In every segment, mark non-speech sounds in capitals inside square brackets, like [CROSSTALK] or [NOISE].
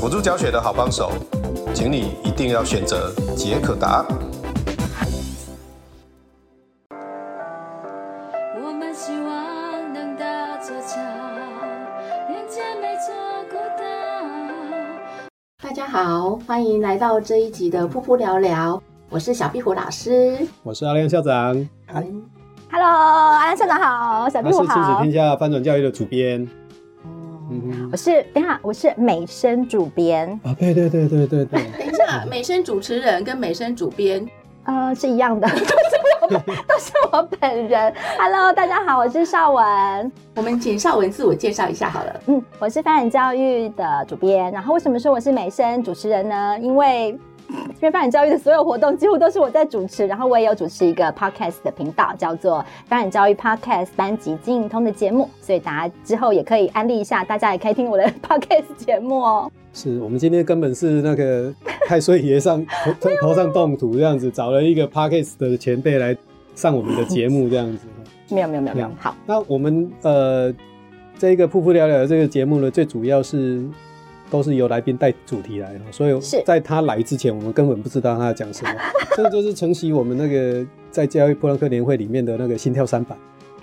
辅助教学的好帮手，请你一定要选择杰可达。我们希望能搭座桥，连接每座孤岛。大家好，欢迎来到这一集的噗噗聊聊。我是小壁虎老师，我是阿亮校长。，Hello，阿亮校长好，小壁虎好。我是亲子天下翻转教育的主编。嗯，我是等一下，我是美声主编。啊，对对对对对对。[LAUGHS] 等一下，美声主持人跟美声主编，呃，是一样的，[LAUGHS] 都是我，都是我本人。Hello，大家好，我是邵文。我们请邵文自我介绍一下好了。嗯，我是发展教育的主编。然后为什么说我是美声主持人呢？因为因为发展教育的所有活动几乎都是我在主持，然后我也有主持一个 podcast 的频道，叫做发展教育 podcast 班级经营通的节目，所以大家之后也可以安利一下，大家也可以听我的 [LAUGHS] podcast 节目哦。是我们今天根本是那个太岁爷上头 [LAUGHS] 头上动土这样子，找了一个 podcast 的前辈来上我们的节目这样子。没有没有没有没有。好，那我们呃这个噗噗聊聊的这个节目呢，最主要是。都是由来宾带主题来的，所以在他来之前，我们根本不知道他要讲什么。[LAUGHS] 这就是承袭我们那个在教育普朗克年会里面的那个心跳三百，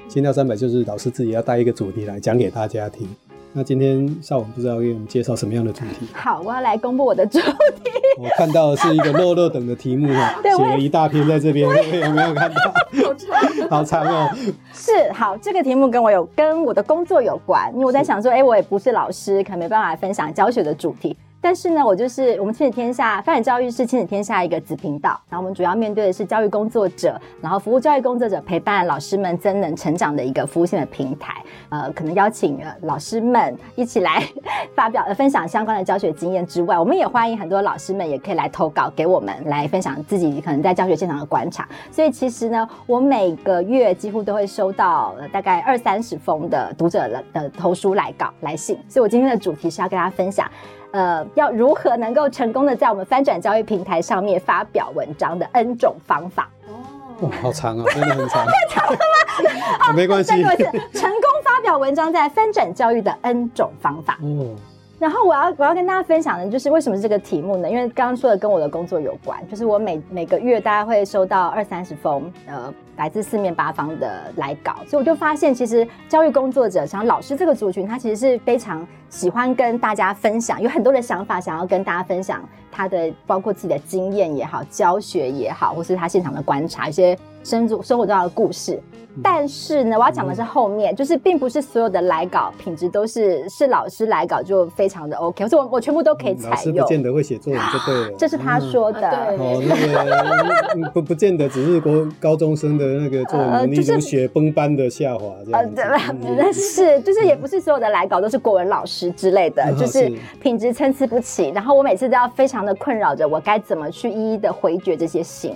心跳三百就是老师自己要带一个主题来讲给大家听。那今天下午不知道给我们介绍什么样的主题？好，我要来公布我的主题。[LAUGHS] 我看到的是一个落落等的题目哈，[LAUGHS] 写了一大篇在这边，[LAUGHS] 有没有看到？好长，好长哦。是，好，这个题目跟我有跟我的工作有关，因为我在想说，哎，我也不是老师，可能没办法分享教学的主题。但是呢，我就是我们亲子天下翻转教育是亲子天下一个子频道，然后我们主要面对的是教育工作者，然后服务教育工作者，陪伴老师们增能成长的一个服务性的平台。呃，可能邀请老师们一起来 [LAUGHS] 发表呃分享相关的教学经验之外，我们也欢迎很多老师们也可以来投稿给我们，来分享自己可能在教学现场的观察。所以其实呢，我每个月几乎都会收到大概二三十封的读者的的投书来稿来信，所以我今天的主题是要跟大家分享。呃，要如何能够成功的在我们翻转教育平台上面发表文章的 N 种方法？哦，好长啊，[LAUGHS] 真的很长，太长了吗？好，[LAUGHS] 没关系，成功发表文章在翻转教育的 N 种方法。哦。然后我要我要跟大家分享的，就是为什么是这个题目呢？因为刚刚说的跟我的工作有关，就是我每每个月大概会收到二三十封呃来自四面八方的来稿，所以我就发现，其实教育工作者像老师这个族群，他其实是非常喜欢跟大家分享，有很多的想法想要跟大家分享他的，包括自己的经验也好，教学也好，或是他现场的观察，一些生活生活中的故事。但是呢，我要讲的是后面，就是并不是所有的来稿品质都是是老师来稿就非常的 OK，所以我我全部都可以采用。老师不见得会写作文就对了，这是他说的。嗯、哦，那个不不见得只是国高中生的那个作文能力如雪崩般的下滑这样子。呃，对，[LAUGHS] 但是就是也不是所有的来稿都是国文老师之类的，就是品质参差不齐。然后我每次都要非常的困扰着，我该怎么去一一的回绝这些信。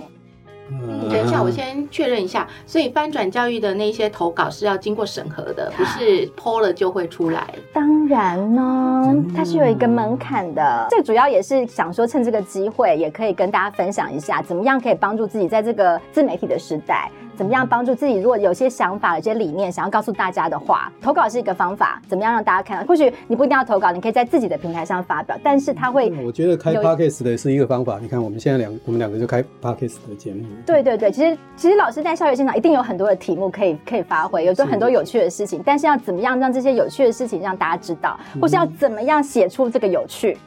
嗯，等一下，我先确认一下。所以翻转教育的那些投稿是要经过审核的，不是 po 了就会出来。当然呢，它是有一个门槛的。最主要也是想说，趁这个机会，也可以跟大家分享一下，怎么样可以帮助自己在这个自媒体的时代，怎么样帮助自己？如果有些想法、有些理念想要告诉大家的话，投稿是一个方法。怎么样让大家看到？或许你不一定要投稿，你可以在自己的平台上发表，但是他会。我觉得开 Podcast 的是一个方法。你看，我们现在两我们两个就开 Podcast 的节目。对对对，其实其实老师在教学现场一定有很多的题目可以可以发挥，有做很多有趣的事情。但是要怎么样让这些有趣的事情让大家知道，或是要怎么样写出这个有趣？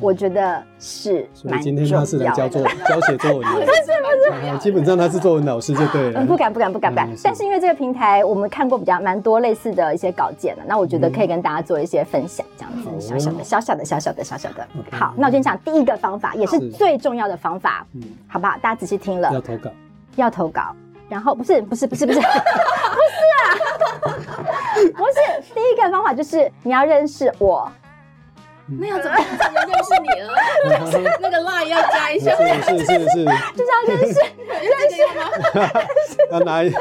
我觉得是蛮重要的。今天他是来教作教写作文的，[LAUGHS] 不是不是，基本上他是作文老师就对了。嗯，不敢不敢不敢不敢。但是因为这个平台，我们看过比较蛮多类似的一些稿件的，那我觉得可以跟大家做一些分享，这样子小小的小小的小小的小小的。好，那我先讲第一个方法，也是最重要的方法，好不好？大家仔细听了。要投稿，要投稿。然后不是不是不是不是 [LAUGHS] 不是啊，[LAUGHS] 不是第一个方法就是你要认识我。那要怎么才能认识你呢？[LAUGHS] 那个 line 要加一下，是是是是，就是要认识 [LAUGHS] 认识吗？要拿一好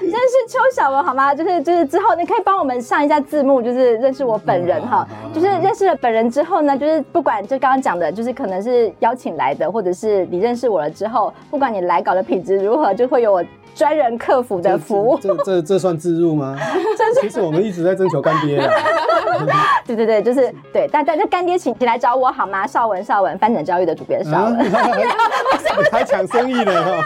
认识邱小文好吗？就是就是之后你可以帮我们上一下字幕，就是认识我本人哈。就是认识了本人之后呢，就是不管就刚刚讲的，就是可能是邀请来的，或者是你认识我了之后，不管你来稿的品质如何，就会有我。专人客服的服务，这这这，这算自入吗？[LAUGHS] 其实我们一直在征求干爹。[LAUGHS] 对对对，就是对，但但是干爹请请来找我好吗？绍文绍文，翻转教育的主编绍雯，[LAUGHS] 还抢生意呢。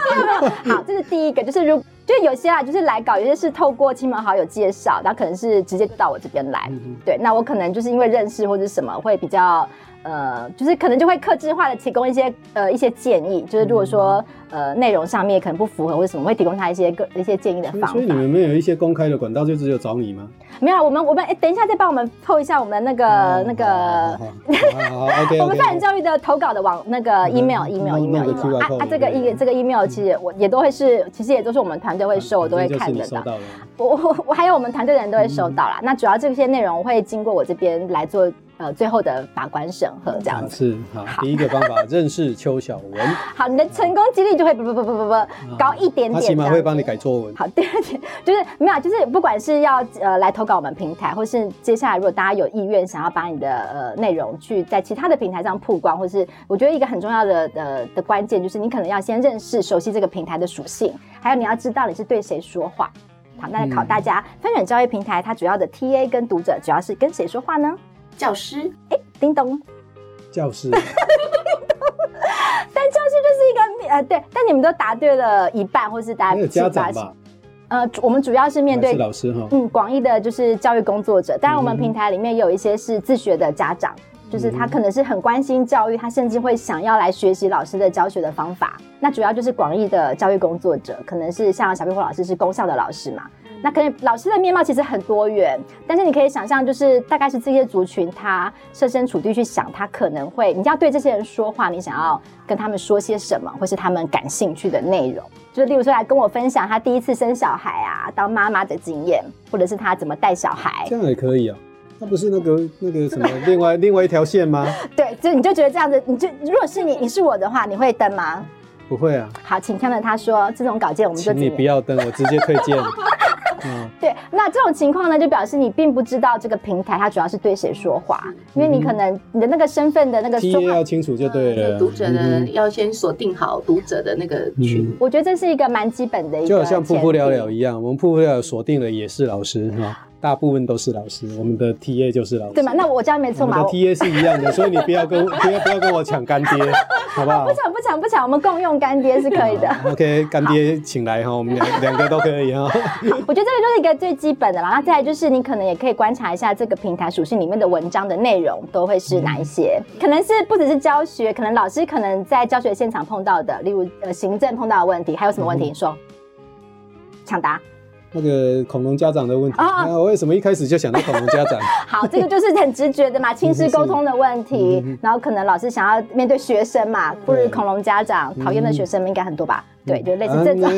好，这是第一个，就是如就有些啊，就是来搞，有些是透过亲朋好友介绍，那可能是直接到我这边来。嗯、对，那我可能就是因为认识或者什么，会比较。呃，就是可能就会克制化的提供一些呃一些建议，就是如果说呃内容上面可能不符合或者什么，会提供他一些个一些建议的方法。所以你们没有一些公开的管道，就只有找你吗？没有，我们我们哎，等一下再帮我们 PO 一下我们那个那个，我们发展教育的投稿的网那个 email email email email 啊啊，这个 e 这个 email 其实我也都会是，其实也都是我们团队会收，我都会看得到。我我我还有我们团队的人都会收到啦。那主要这些内容会经过我这边来做。呃，最后的把关审核这样子是好。第一个方法认识邱小文，[LAUGHS] 好，你的成功几率就会不不不不不不高一点点。他起码会帮你改作文。好，第二点就是没有，就是不管是要呃来投稿我们平台，或是接下来如果大家有意愿想要把你的呃内容去在其他的平台上曝光，或是我觉得一个很重要的的的关键就是你可能要先认识熟悉这个平台的属性，还有你要知道你是对谁说话。好，那考大家翻转教育平台它主要的 TA 跟读者主要是跟谁说话呢？教师，哎，叮咚，教师，[LAUGHS] 但教师就是一个呃，对，但你们都答对了一半，或是答对七八十。呃，我们主要是面对老师哈，嗯，广义的就是教育工作者。当然，我们平台里面有一些是自学的家长，嗯、就是他可能是很关心教育，他甚至会想要来学习老师的教学的方法。那主要就是广义的教育工作者，可能是像小壁虎老师是公校的老师嘛。那可能老师的面貌其实很多元，但是你可以想象，就是大概是这些族群，他设身处地去想，他可能会，你要对这些人说话，你想要跟他们说些什么，或是他们感兴趣的内容，就是例如说来跟我分享他第一次生小孩啊，当妈妈的经验，或者是他怎么带小孩，这样也可以啊。那不是那个那个什么另外另外一条线吗？[LAUGHS] 对，就你就觉得这样子，你就如果是你，你是我的话，你会登吗？不会啊。好，请看到他说这种稿件，我们就请你不要登，我直接推荐。[LAUGHS] 嗯，对，那这种情况呢，就表示你并不知道这个平台它主要是对谁说话，因为你可能你的那个身份的那个说话要清楚就对了。读者呢，要先锁定好读者的那个群。我觉得这是一个蛮基本的一个，就好像瀑布了了一样，我们噗噗聊聊锁定了也是老师哈。大部分都是老师，我们的 TA 就是老师，对吗？那我这样没错嘛？我们的 TA 是一样的，所以你不要跟 [LAUGHS] 不要不要跟我抢干爹，好不好？不抢不抢不抢，我们共用干爹是可以的。[LAUGHS] OK，干爹请来哈，我们两 [LAUGHS] 两个都可以哈。我觉得这个就是一个最基本的啦。那再来就是你可能也可以观察一下这个平台属性里面的文章的内容都会是哪一些，可能是不只是教学，可能老师可能在教学现场碰到的，例如呃行政碰到的问题，还有什么问题？你说，抢答。那个恐龙家长的问题啊，我为什么一开始就想到恐龙家长？[LAUGHS] 好，这个就是很直觉的嘛，亲师沟通的问题。然后可能老师想要面对学生嘛，不如恐龙家长讨厌的学生们应该很多吧？对，就类似这种。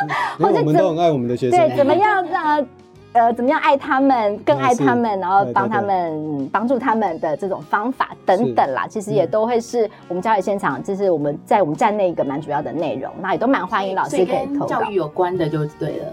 [LAUGHS] 或者我们都很爱我们的学生。对，怎么样让呃怎么样爱他们，更爱他们，然后帮他们帮助他们的这种方法等等啦，其实也都会是我们教育现场，就是我们在我们站内一个蛮主要的内容。那也都蛮欢迎老师可以投稿。教育有关的就对了。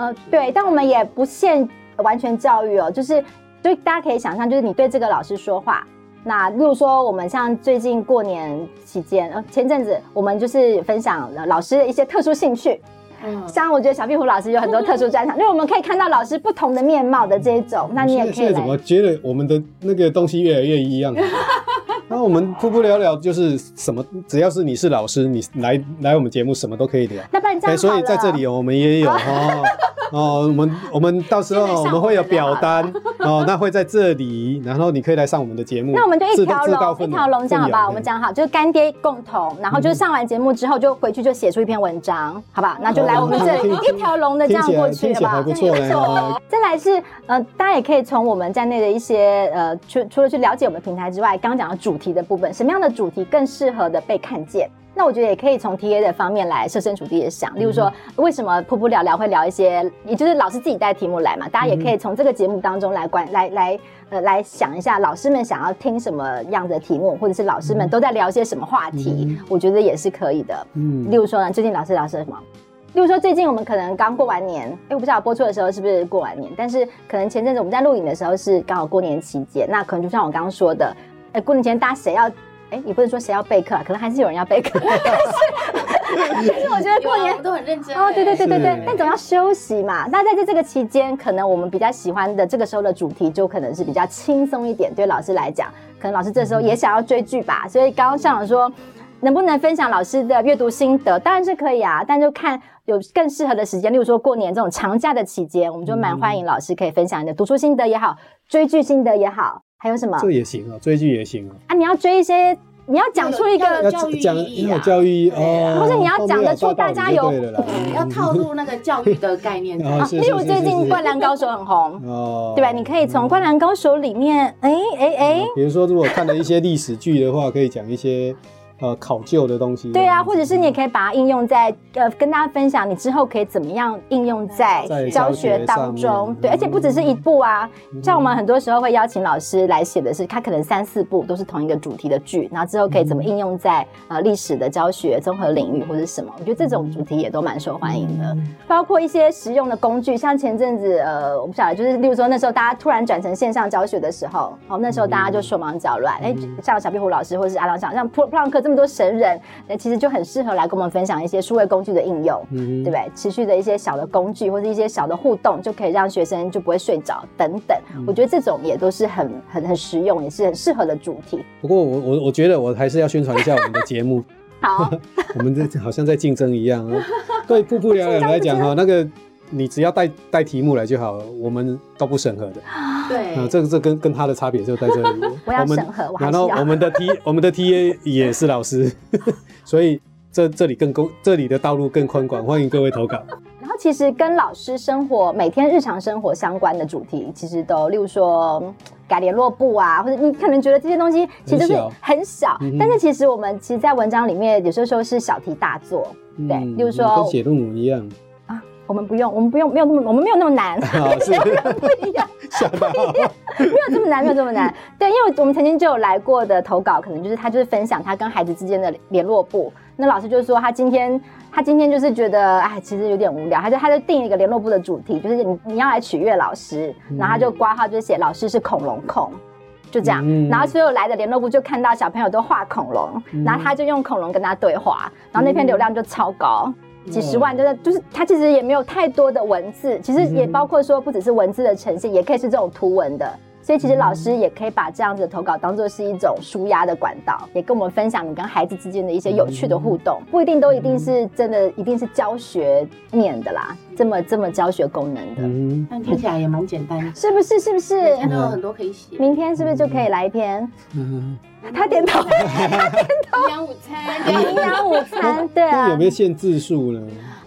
呃，对，但我们也不限完全教育哦，就是，就大家可以想象，就是你对这个老师说话，那例如说我们像最近过年期间，呃，前阵子我们就是分享了老师的一些特殊兴趣，嗯，像我觉得小壁虎老师有很多特殊专场，因为我们可以看到老师不同的面貌的这一种，那你也可以现在怎么觉得我们的那个东西越来越一样？[LAUGHS] [LAUGHS] [LAUGHS] 那我们噗噗聊聊就是什么，只要是你是老师，你来来我们节目什么都可以聊。那不然所以在这里我们也有哦哦，我们我们到时候我们会有表单哦，那会在这里，然后你可以来上我们的节目。那我们就一条龙一条龙这样好不好？我们讲好，就是干爹共同，然后就是上完节目之后就回去就写出一篇文章，好不好？那就来我们这里一条龙的这样过去，好不好？不错 [LAUGHS] 嘞。再来是呃，大家也可以从我们在内的一些呃，除除了去了解我们平台之外，刚刚讲的主题的部分，什么样的主题更适合的被看见？那我觉得也可以从 TA 的方面来设身处地的想，例如说为什么噗噗聊聊会聊一些，也就是老师自己带题目来嘛，大家也可以从这个节目当中来关来来呃来想一下，老师们想要听什么样的题目，或者是老师们都在聊些什么话题，我觉得也是可以的。嗯，例如说呢，最近老师聊什么？例如说最近我们可能刚过完年，哎，我不知道播出的时候是不是过完年，但是可能前阵子我们在录影的时候是刚好过年期间，那可能就像我刚刚说的。哎，过年前大家谁要？哎，也不能说谁要备课啊，可能还是有人要备课。[LAUGHS] 但是，但是我觉得过年都很认真哦。对对对对对，但总要休息嘛。那在这这个期间，可能我们比较喜欢的这个时候的主题，就可能是比较轻松一点。对老师来讲，可能老师这时候也想要追剧吧。所以刚刚校长说，能不能分享老师的阅读心得？当然是可以啊，但就看有更适合的时间。例如说过年这种长假的期间，我们就蛮欢迎老师可以分享你的读书心得也好，追剧心得也好。还有什么？这也行啊，追剧也行啊。啊，你要追一些，你要讲出一个教育意义啊，教育哦，或是你要讲得出大家有，要套入那个教育的概念啊。例如最近《灌篮高手》很红，哦，对吧？你可以从《灌篮高手》里面，哎哎哎，比如说如果看了一些历史剧的话，可以讲一些。呃，考究的东西。对啊，或者是你也可以把它应用在呃，跟大家分享你之后可以怎么样应用在教学当中。对，而且不只是一部啊，像我们很多时候会邀请老师来写的是，他可能三四部都是同一个主题的剧，然后之后可以怎么应用在呃历史的教学综合领域或者什么？我觉得这种主题也都蛮受欢迎的，包括一些实用的工具，像前阵子呃，我不晓得，就是例如说那时候大家突然转成线上教学的时候，哦，那时候大家就手忙脚乱，哎，像小壁虎老师或者是阿郎想，像普普朗克这么多神人，那其实就很适合来跟我们分享一些数位工具的应用，嗯、对不对？持续的一些小的工具或者一些小的互动，就可以让学生就不会睡着等等。嗯、我觉得这种也都是很很很实用，也是很适合的主题。不过我我我觉得我还是要宣传一下我们的节目。[LAUGHS] 好，[LAUGHS] 我们这好像在竞争一样啊。对瀑布聊聊来讲哈，[LAUGHS] 那个你只要带带题目来就好了，我们都不审核的。对，啊，这个这跟跟他的差别就在这里。[LAUGHS] 我要审核，然后我们的 T [LAUGHS] 我们的 TA 也是老师，[LAUGHS] 所以这这里更公，这里的道路更宽广，欢迎各位投稿。然后其实跟老师生活每天日常生活相关的主题，其实都例如说改联络簿啊，或者你可能觉得这些东西其实是很小，但是其实我们其实，在文章里面有时候说是小题大做，对，例如说跟写论文一样。我们不用，我们不用，没有那么，我们没有那么难，好 [LAUGHS] 是。不一样，不一样，[LAUGHS] 没有这么难，没有这么难。对，因为我们曾经就有来过的投稿，可能就是他就是分享他跟孩子之间的联络簿。那老师就是说，他今天他今天就是觉得，哎，其实有点无聊，他就他就定一个联络部的主题，就是你你要来取悦老师，然后他就挂号就写老师是恐龙控，就这样。嗯、然后所有来的联络部就看到小朋友都画恐龙，嗯、然后他就用恐龙跟他对话，然后那篇流量就超高。几十万，真的就是，它其实也没有太多的文字，其实也包括说，不只是文字的呈现，也可以是这种图文的。所以其实老师也可以把这样子的投稿当做是一种舒压的管道，也跟我们分享你跟孩子之间的一些有趣的互动，不一定都一定是真的，一定是教学面的啦，这么这么教学功能的。嗯，但听起来也蛮简单的，是不是？是不是？每天都有很多可以写。明天是不是就可以来一篇？嗯，他点头，他点头。营养午餐，营养午餐，对啊。有没有限字数呢？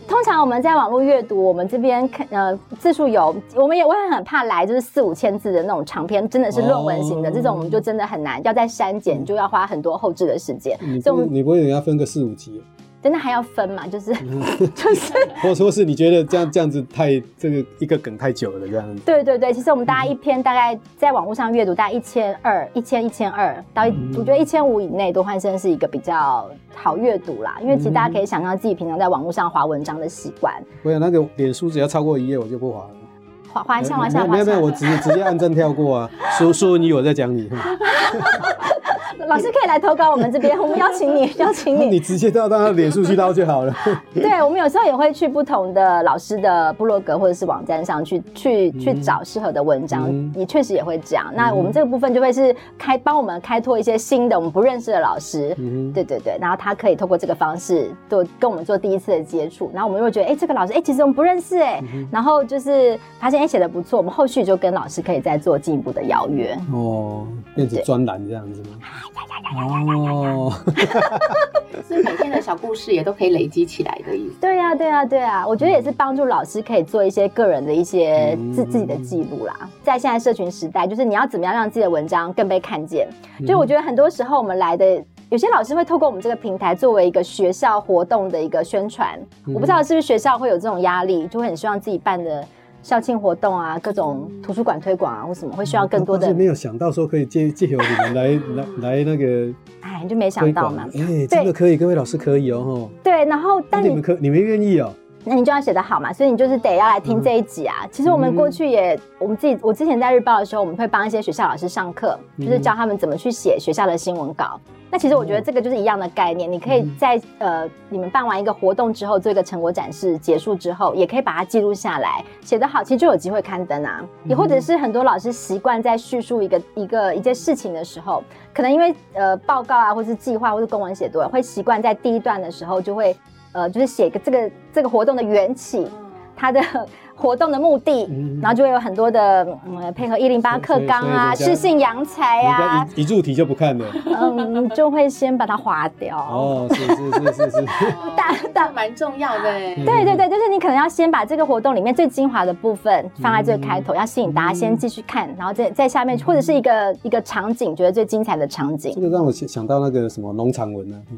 通常我们在网络阅读，我们这边看呃字数有，我们也我也很怕来就是四五千字的那种长篇，真的是论文型的、哦、这种，我们就真的很难，要再删减就要花很多后置的时间。你不你不会要分个四五集？真的还要分嘛？就是 [LAUGHS] 就是，[LAUGHS] 或者说是你觉得这样这样子太这个一个梗太久了这样子？对对对，其实我们大家一篇大概在网络上阅读大概一千二、一千一千二到一，我觉得一千五以内都换成是一个比较好阅读啦。因为其实大家可以想象自己平常在网络上划文章的习惯。我有那个脸书只要超过一页我就不划了。滑滑一下滑一下。没有没有，我直直接按正跳过啊。说说你我在讲你。[LAUGHS] 老师可以来投稿我们这边，我们邀请你，邀请你。你直接到他的脸书去捞就好了。[LAUGHS] 对，我们有时候也会去不同的老师的部落格或者是网站上去去去找适合的文章，嗯、你确实也会这样。那我们这个部分就会是开帮我们开拓一些新的我们不认识的老师，嗯、对对对，然后他可以透过这个方式做跟我们做第一次的接触，然后我们又会觉得，哎，这个老师，哎，其实我们不认识，哎、嗯，然后就是发现，哎，写的不错，我们后续就跟老师可以再做进一步的邀约。哦，变成专栏这样子吗？哦，[LAUGHS] 是每天的小故事也都可以累积起来的意思。对呀、啊，对呀、啊，对啊，我觉得也是帮助老师可以做一些个人的一些自自己的记录啦。在现在社群时代，就是你要怎么样让自己的文章更被看见。就我觉得很多时候我们来的有些老师会透过我们这个平台作为一个学校活动的一个宣传。我不知道是不是学校会有这种压力，就会很希望自己办的。校庆活动啊，各种图书馆推广啊，或什么会需要更多的。是没有想到说可以借借由你们来来来那个，[LAUGHS] 哎，你就没想到嘛？哎，真的可以，各位老师可以哦。对，然后但你，你们可你们愿意哦？那你就要写得好嘛，所以你就是得要来听这一集啊。嗯、其实我们过去也，我们自己，我之前在日报的时候，我们会帮一些学校老师上课，就是教他们怎么去写学校的新闻稿。那其实我觉得这个就是一样的概念，你可以在呃你们办完一个活动之后，做一个成果展示，结束之后，也可以把它记录下来，写得好，其实就有机会刊登啊。也或者是很多老师习惯在叙述一个一个一件事情的时候，可能因为呃报告啊，或是计划，或是公文写多了，会习惯在第一段的时候就会。呃，就是写个这个这个活动的缘起，它的 [LAUGHS] 活动的目的，嗯、然后就会有很多的嗯配合一零八课纲啊，适性扬才啊，一一入题就不看了，[LAUGHS] 嗯，就会先把它划掉。哦，是是是是是，[LAUGHS] 大大蛮重要的。对对对，就是你可能要先把这个活动里面最精华的部分放在这个开头，嗯、要吸引大家先继续看，然后在在下面或者是一个一个场景，觉得最精彩的场景。这个让我想到那个什么农场文呢、啊。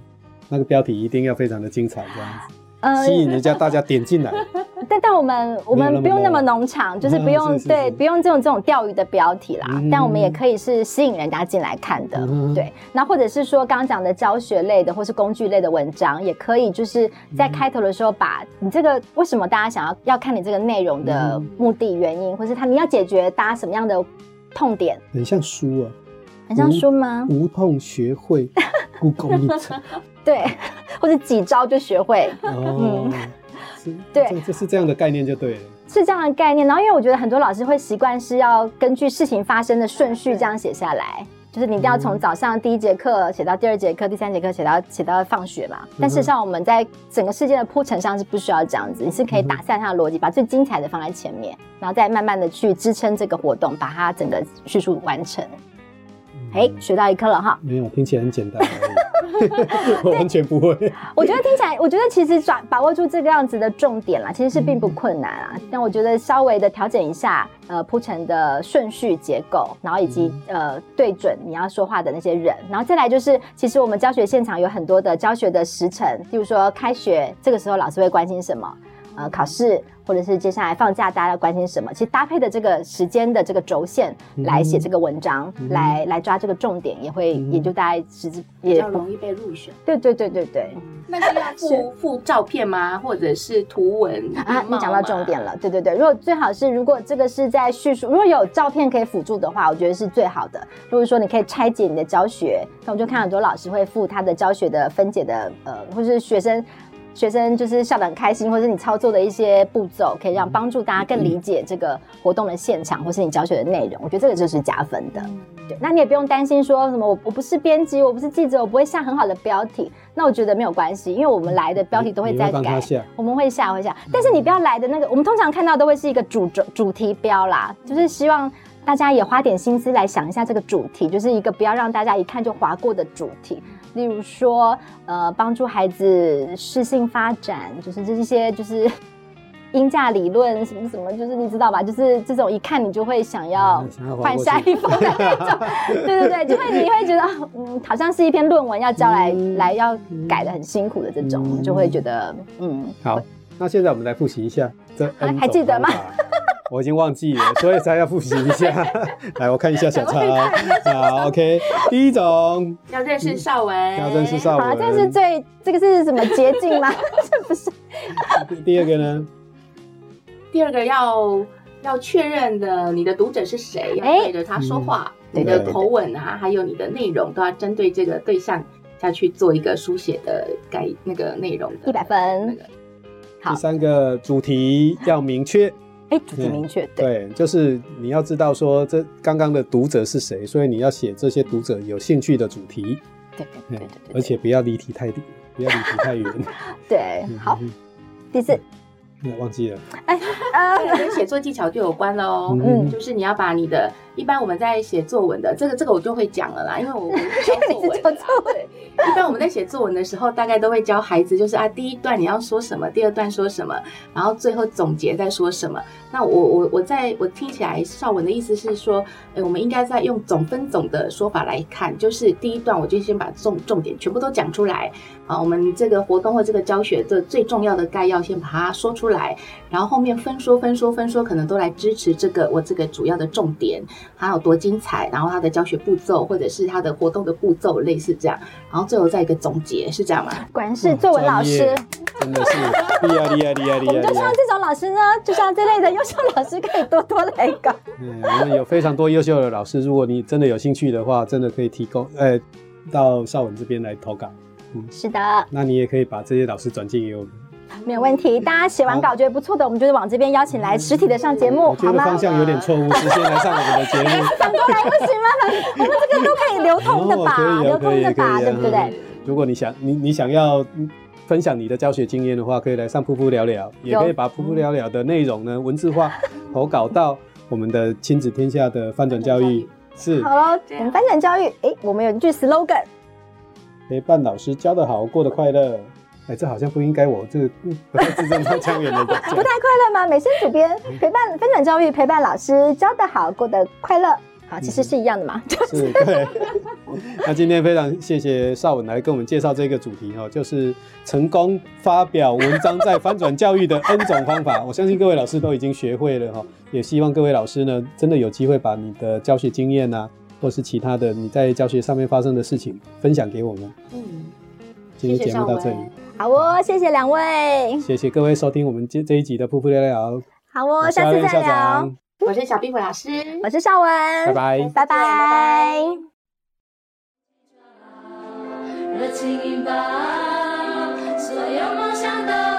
那个标题一定要非常的精彩，这样子，呃，吸引人家大家点进来。[LAUGHS] 但但我们我们不用那么农场，就是不用对不用这种这种钓鱼的标题啦。但我们也可以是吸引人家进来看的，对。那或者是说刚刚讲的教学类的或是工具类的文章，也可以就是在开头的时候把你这个为什么大家想要要看你这个内容的目的原因，或是他你要解决大家什么样的痛点，很像书啊，很像书吗？无痛学会 [LAUGHS] 故宫一层。[LAUGHS] 对，或者几招就学会。哦，嗯，对，这是这样的概念就对了，是这样的概念。然后，因为我觉得很多老师会习惯是要根据事情发生的顺序这样写下来，就是你一定要从早上第一节课写到第二节课，第三节课写到写到放学嘛。但事实上，我们在整个事件的铺陈上是不需要这样子，你是可以打散它的逻辑，把最精彩的放在前面，然后再慢慢的去支撑这个活动，把它整个叙述完成。哎，学到一课了哈！没有，听起来很简单。[LAUGHS] 我完全不会。我觉得听起来，我觉得其实抓把握住这个样子的重点啦，其实是并不困难啊。但我觉得稍微的调整一下，呃，铺陈的顺序结构，然后以及呃对准你要说话的那些人，然后再来就是，其实我们教学现场有很多的教学的时程，譬如说开学这个时候老师会关心什么，呃，考试。或者是接下来放假，大家要关心什么？其实搭配的这个时间的这个轴线来写这个文章，嗯、来来抓这个重点，也会、嗯、也就大家实际也比较容易被入选。对对对对对。那是要附附照片吗？或者是图文啊？你讲到重点了。对对对，如果最好是如果这个是在叙述，如果有照片可以辅助的话，我觉得是最好的。如果说你可以拆解你的教学，那我就看很多老师会附他的教学的分解的呃，或是学生。学生就是笑得很开心，或者你操作的一些步骤，可以让帮助大家更理解这个活动的现场，或是你教学的内容。我觉得这个就是加分的。对，那你也不用担心说什么我我不是编辑，我不是记者，我不会下很好的标题。那我觉得没有关系，因为我们来的标题都会在改，我们会下会下。但是你不要来的那个，我们通常看到都会是一个主主主题标啦，就是希望大家也花点心思来想一下这个主题，就是一个不要让大家一看就划过的主题。例如说，呃，帮助孩子适性发展，就是这一些，就是 [LAUGHS] 鹰架理论什么什么，就是你知道吧？就是这种一看你就会想要换下一封的那种，[LAUGHS] 对对对，就会你会觉得，嗯，好像是一篇论文要交来、嗯、来要改的很辛苦的这种，嗯、就会觉得，嗯。好，那现在我们来复习一下这，还还记得吗？我已经忘记了，所以才要复习一下。[LAUGHS] 来，我看一下小抄。好，OK。第一种要认识绍文，要认识绍文。好，这是最这个是什么捷径吗？[LAUGHS] 这不是。第二个呢？第二个要要确认的你的读者是谁，要对着他说话，嗯、你的口吻啊，还有你的内容都要针对这个对象下去做一个书写的改那个内容的一百分。那个好，第三个主题要明确。哎，主题明确，对，就是你要知道说这刚刚的读者是谁，所以你要写这些读者有兴趣的主题。对对对对，而且不要离题太低，不要离题太远。[LAUGHS] 对，好，第四。忘记了，哎，呃，跟写作技巧就有关喽。嗯，就是你要把你的，一般我们在写作文的，这个这个我就会讲了啦，因为我们教作文。[LAUGHS] 对，一般我们在写作文的时候，大概都会教孩子，就是啊，第一段你要说什么，第二段说什么，然后最后总结再说什么。那我我我在我听起来，少文的意思是说，哎，我们应该在用总分总的说法来看，就是第一段我就先把重重点全部都讲出来啊，我们这个活动或这个教学的最重要的概要先把它说出来。来，然后后面分说分说分说，可能都来支持这个我这个主要的重点，它有多精彩，然后它的教学步骤或者是它的活动的步骤类似这样，然后最后再一个总结，是这样吗？果然是作文老师，真的是厉害厉害厉害厉害！我们就希望这种老师呢，就像这类的优秀老师可以多多来搞。嗯，[LAUGHS] 我们有非常多优秀的老师，如果你真的有兴趣的话，真的可以提供，呃，到绍文这边来投稿。嗯，是的。那你也可以把这些老师转寄给我们。没有问题，大家写完稿觉得不错的，我们就是往这边邀请来实体的上节目，我觉得方向有点错误，直接来上我们的节目。[LAUGHS] 反过来不行吗？我们这个都可以流通的吧？流通的吧，对不对？如果你想你你想要分享你的教学经验的话，可以来上噗噗聊聊，也可以把噗噗聊聊的内容呢文字化投稿到我们的亲子天下的翻转教育。是好了，我们翻转教育，哎，我们有一句 slogan：陪伴老师教得好，过得快乐。哎，这好像不应该，我这个 [LAUGHS] 不太字正腔圆的，[LAUGHS] 不太快乐吗？美声主编 [LAUGHS] 陪伴翻转教育，陪伴老师教得好，过得快乐。好，其实是一样的嘛。是，对。那今天非常谢谢绍文来跟我们介绍这个主题哈，就是成功发表文章在翻转教育的 N 种方法。我相信各位老师都已经学会了哈，也希望各位老师呢，真的有机会把你的教学经验啊，或是其他的你在教学上面发生的事情分享给我们。嗯，今天节目到这里。好哦，谢谢两位，谢谢各位收听我们这这一集的噗噗聊聊。好哦，下次再聊。我是小壁虎老师，我是少文，拜拜，拜拜。热情引爆，所有梦想都。